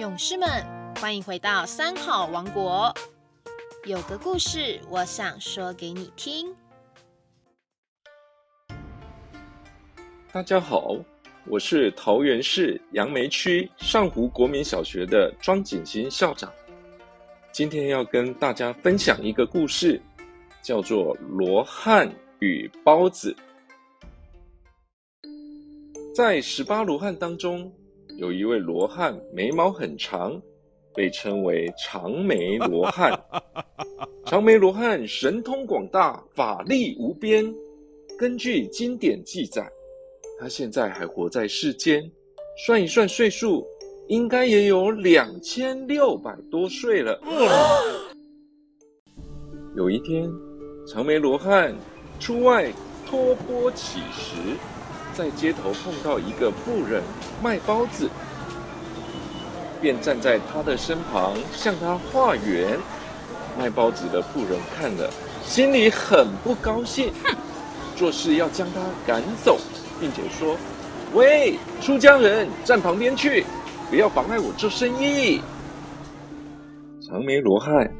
勇士们，欢迎回到三好王国。有个故事，我想说给你听。大家好，我是桃园市杨梅区上湖国民小学的庄景新校长。今天要跟大家分享一个故事，叫做《罗汉与包子》。在十八罗汉当中，有一位罗汉眉毛很长，被称为长眉罗汉。长眉罗汉神通广大，法力无边。根据经典记载，他现在还活在世间，算一算岁数。应该也有两千六百多岁了。有一天，长眉罗汉出外托钵乞食，在街头碰到一个妇人卖包子，便站在他的身旁向他化缘。卖包子的妇人看了，心里很不高兴，做事要将他赶走，并且说：“喂，出家人，站旁边去。”不要妨碍我做生意。长眉罗汉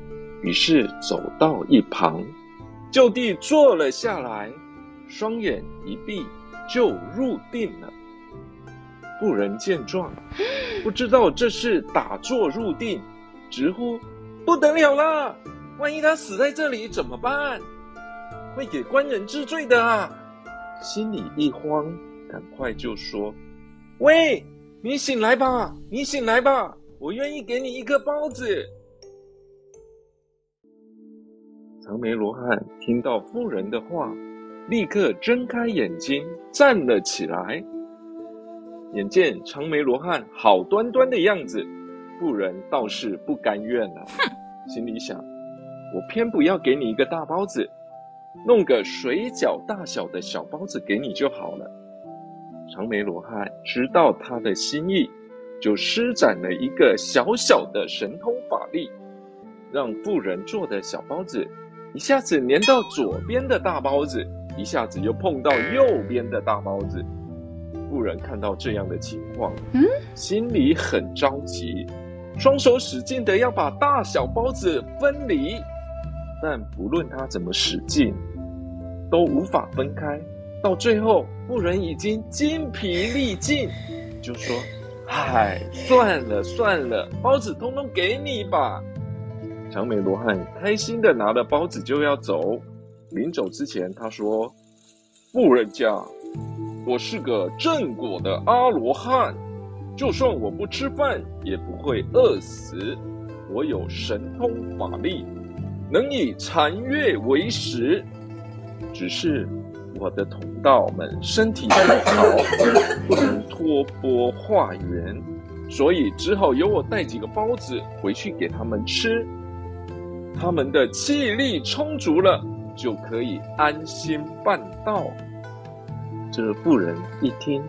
于是走到一旁，就地坐了下来，双眼一闭就入定了。妇人见状，不知道这是打坐入定，直呼不得了了！万一他死在这里怎么办？会给官人治罪的啊！心里一慌，赶快就说：“喂！”你醒来吧，你醒来吧，我愿意给你一个包子。长眉罗汉听到妇人的话，立刻睁开眼睛站了起来。眼见长眉罗汉好端端的样子，妇人倒是不甘愿了，心里想：我偏不要给你一个大包子，弄个水饺大小的小包子给你就好了。长眉罗汉知道他的心意，就施展了一个小小的神通法力，让妇人做的小包子一下子粘到左边的大包子，一下子又碰到右边的大包子。妇人看到这样的情况，嗯，心里很着急，双手使劲的要把大小包子分离，但不论他怎么使劲，都无法分开。到最后，妇人已经筋疲力尽，就说：“唉，算了算了，包子通通给你吧。”长眉罗汉开心的拿了包子就要走，临走之前他说：“富人家，我是个正果的阿罗汉，就算我不吃饭也不会饿死，我有神通法力，能以残月为食，只是……”我的同道们身体不好，不能托钵化缘，所以只好由我带几个包子回去给他们吃。他们的气力充足了，就可以安心办道。这妇人一听，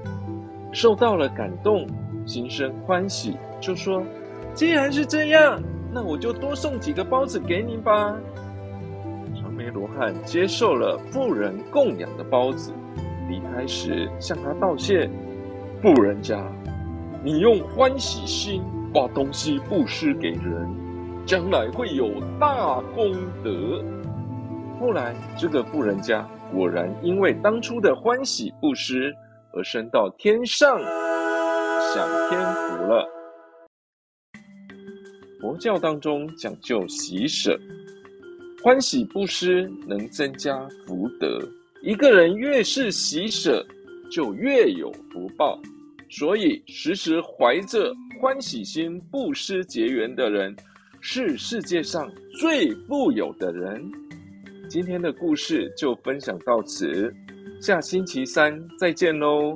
受到了感动，心生欢喜，就说：“既然是这样，那我就多送几个包子给你吧。”长眉罗汉接受了富人供养的包子，离开时向他道谢：“富人家，你用欢喜心把东西布施给人，将来会有大功德。”后来，这个富人家果然因为当初的欢喜布施而升到天上，享天福了。佛教当中讲究喜舍。欢喜布施能增加福德，一个人越是喜舍，就越有福报。所以，时时怀着欢喜心布施结缘的人，是世界上最富有的人。今天的故事就分享到此，下星期三再见喽。